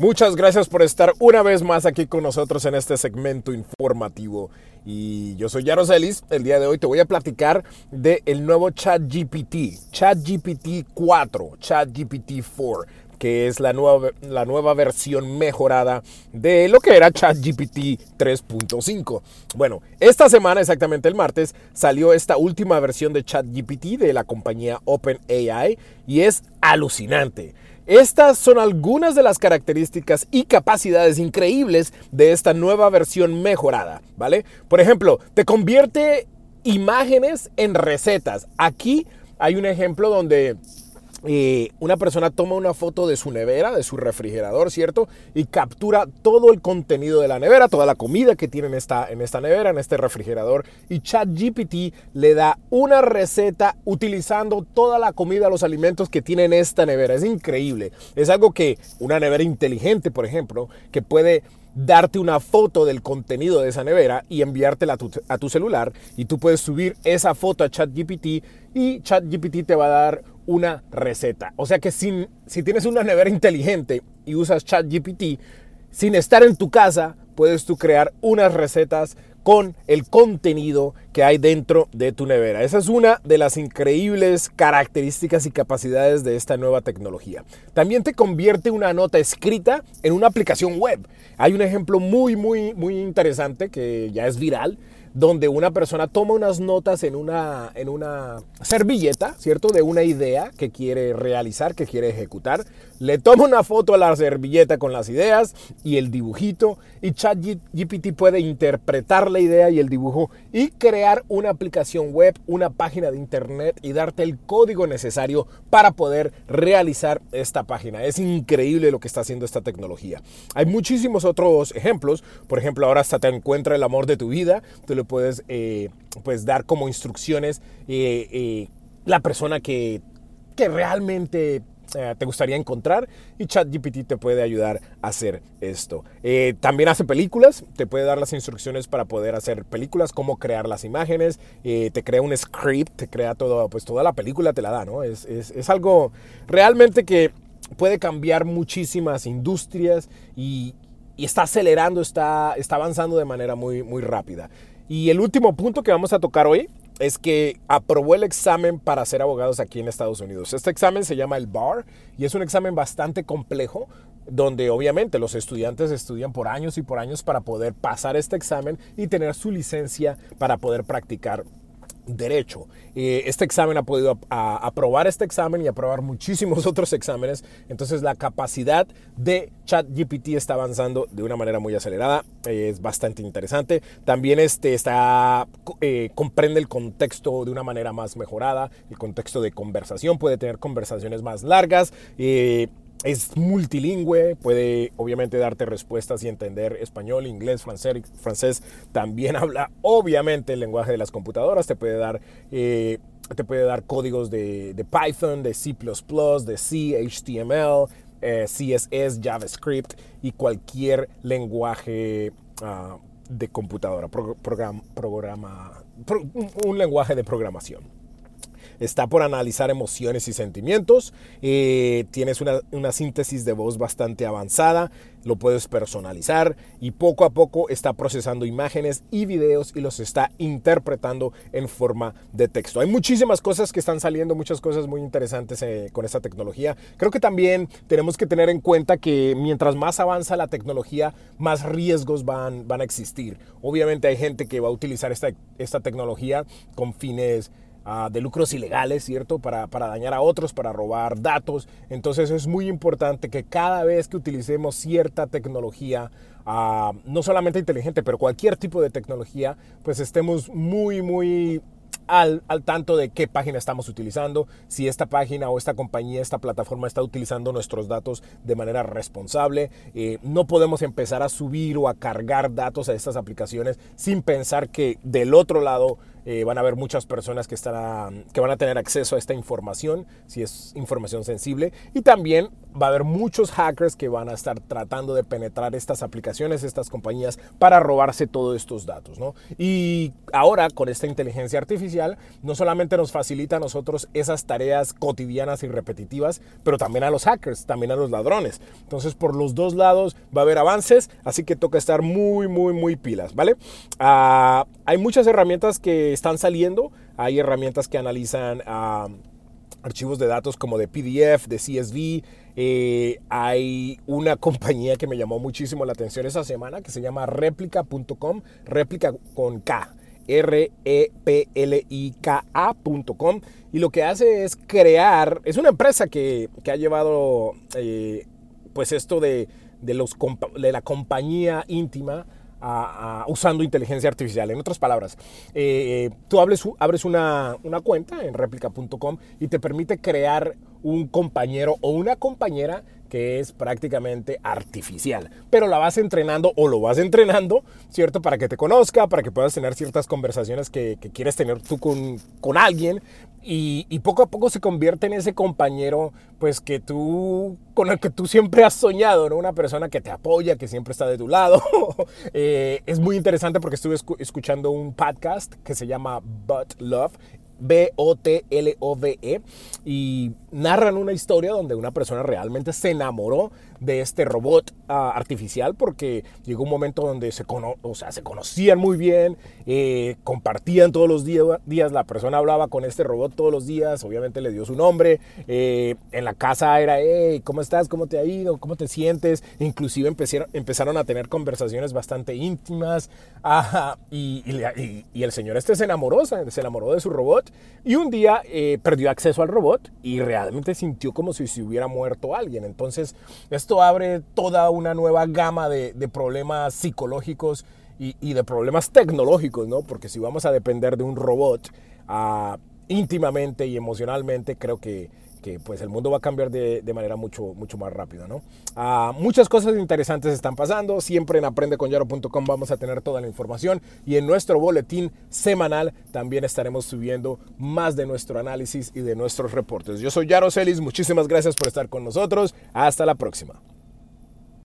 Muchas gracias por estar una vez más aquí con nosotros en este segmento informativo. Y yo soy Jaros Ellis. El día de hoy te voy a platicar del el nuevo ChatGPT, ChatGPT 4, ChatGPT 4 que es la nueva, la nueva versión mejorada de lo que era ChatGPT 3.5. Bueno, esta semana, exactamente el martes, salió esta última versión de ChatGPT de la compañía OpenAI y es alucinante. Estas son algunas de las características y capacidades increíbles de esta nueva versión mejorada, ¿vale? Por ejemplo, te convierte imágenes en recetas. Aquí hay un ejemplo donde eh, una persona toma una foto de su nevera, de su refrigerador, ¿cierto? Y captura todo el contenido de la nevera, toda la comida que tiene en esta, en esta nevera, en este refrigerador. Y ChatGPT le da una receta utilizando toda la comida, los alimentos que tiene en esta nevera. Es increíble. Es algo que una nevera inteligente, por ejemplo, que puede darte una foto del contenido de esa nevera y enviártela a tu, a tu celular y tú puedes subir esa foto a ChatGPT y ChatGPT te va a dar una receta. O sea que sin, si tienes una nevera inteligente y usas ChatGPT, sin estar en tu casa, puedes tú crear unas recetas con el contenido que hay dentro de tu nevera. Esa es una de las increíbles características y capacidades de esta nueva tecnología. También te convierte una nota escrita en una aplicación web. Hay un ejemplo muy, muy, muy interesante que ya es viral donde una persona toma unas notas en una, en una servilleta, ¿cierto? De una idea que quiere realizar, que quiere ejecutar. Le toma una foto a la servilleta con las ideas y el dibujito y ChatGPT puede interpretar la idea y el dibujo y crear una aplicación web, una página de internet y darte el código necesario para poder realizar esta página. Es increíble lo que está haciendo esta tecnología. Hay muchísimos otros ejemplos. Por ejemplo, ahora hasta te encuentra el amor de tu vida. Tú le puedes eh, pues dar como instrucciones eh, eh, la persona que, que realmente eh, te gustaría encontrar y ChatGPT te puede ayudar a hacer esto. Eh, también hace películas, te puede dar las instrucciones para poder hacer películas, cómo crear las imágenes, eh, te crea un script, te crea todo, pues toda la película te la da, ¿no? Es, es, es algo realmente que puede cambiar muchísimas industrias y, y está acelerando, está, está avanzando de manera muy, muy rápida. Y el último punto que vamos a tocar hoy es que aprobó el examen para ser abogados aquí en Estados Unidos. Este examen se llama el BAR y es un examen bastante complejo donde obviamente los estudiantes estudian por años y por años para poder pasar este examen y tener su licencia para poder practicar derecho. Eh, este examen ha podido aprobar este examen y aprobar muchísimos otros exámenes. Entonces la capacidad de ChatGPT está avanzando de una manera muy acelerada. es bastante interesante. También este está, eh, comprende el contexto de una manera más mejorada. El contexto de conversación. Puede tener conversaciones más largas. Eh, es multilingüe, puede obviamente darte respuestas y entender español, inglés, francés, francés. También habla obviamente el lenguaje de las computadoras, te puede dar, eh, te puede dar códigos de, Python, de C ⁇ de C, HTML, eh, CSS, JavaScript y cualquier lenguaje ah, de computadora, programa, un lenguaje de programación está por analizar emociones y sentimientos, eh, tienes una, una, síntesis de voz bastante avanzada, lo puedes personalizar y poco a poco está procesando imágenes y videos y los está interpretando en forma de texto. Hay muchísimas cosas que están saliendo, muchas cosas muy interesantes eh, con esta tecnología. Creo que también tenemos que tener en cuenta que mientras más avanza la tecnología, más riesgos van, van a existir. Obviamente hay gente que va a utilizar esta, esta tecnología con fines Ah, de lucros ilegales, ¿cierto? Para, para, dañar a otros, para robar datos. Entonces es muy importante que cada vez que utilicemos cierta tecnología, ah, no solamente inteligente, pero cualquier tipo de tecnología, pues estemos muy, muy al, al, tanto de qué página estamos utilizando, si esta página o esta compañía, esta plataforma está utilizando nuestros datos de manera responsable. Eh, no podemos empezar a subir o a cargar datos a estas aplicaciones sin pensar que del otro lado eh, van a haber muchas personas que, que van a tener acceso a esta información, si es información sensible, y también va a haber muchos hackers que van a estar tratando de penetrar estas aplicaciones, estas compañías, para robarse todos estos datos. ¿no? Y ahora con esta inteligencia artificial, no solamente nos facilita a nosotros esas tareas cotidianas y repetitivas, pero también a los hackers, también a los ladrones. Entonces, por los dos lados va a haber avances, así que toca estar muy, muy, muy pilas, ¿vale? Ah, hay muchas herramientas que están saliendo, hay herramientas que analizan... Archivos de datos como de PDF, de CSV. Eh, hay una compañía que me llamó muchísimo la atención esa semana que se llama replica.com, réplica con K. R-E-P-L-I-K-A.com y lo que hace es crear, es una empresa que, ha llevado eh, pues esto de, de, los, de la compañía íntima usando inteligencia artificial. En otras palabras, eh, tú abres, una, cuenta en replica.com y te permite crear un compañero o una compañera que es prácticamente artificial, pero la vas entrenando o lo vas entrenando, ¿cierto? Para que te conozca, para que puedas tener ciertas conversaciones que, quieres tener tú con alguien y, poco a poco se convierte en ese compañero, pues que tú, con el que tú siempre has soñado, ¿no? Una persona que te apoya, que siempre está de tu lado. Eh, es muy interesante porque estuve escuchando un podcast que se llama But Love B-O-T-L-O-V-E, y narran una historia donde una persona realmente se enamoró de este robot ah, artificial porque llegó un momento donde se, o sea, se conocían muy bien, eh, compartían todos los días, la persona hablaba con este robot todos los días, obviamente le dio su nombre, eh, en la casa era, ¿cómo estás? ¿Cómo te ha ido? ¿Cómo te sientes? Inclusive empezaron, a tener conversaciones bastante íntimas y, y, el señor este se enamoró, se enamoró de su robot y un día eh, perdió acceso al robot y realmente sintió como si se hubiera muerto alguien. Entonces, esto abre toda una nueva gama de, problemas psicológicos y, de problemas tecnológicos, ¿no? Porque si vamos a depender de un robot ah, íntimamente y emocionalmente, creo que que pues el mundo va a cambiar de, manera mucho, mucho más rápida, ¿no? Ah, muchas cosas interesantes están pasando, siempre en aprendeconyaro.com vamos a tener toda la información y en nuestro boletín semanal también estaremos subiendo más de nuestro análisis y de nuestros reportes. Yo soy Yaro Celis, muchísimas gracias por estar con nosotros, hasta la próxima.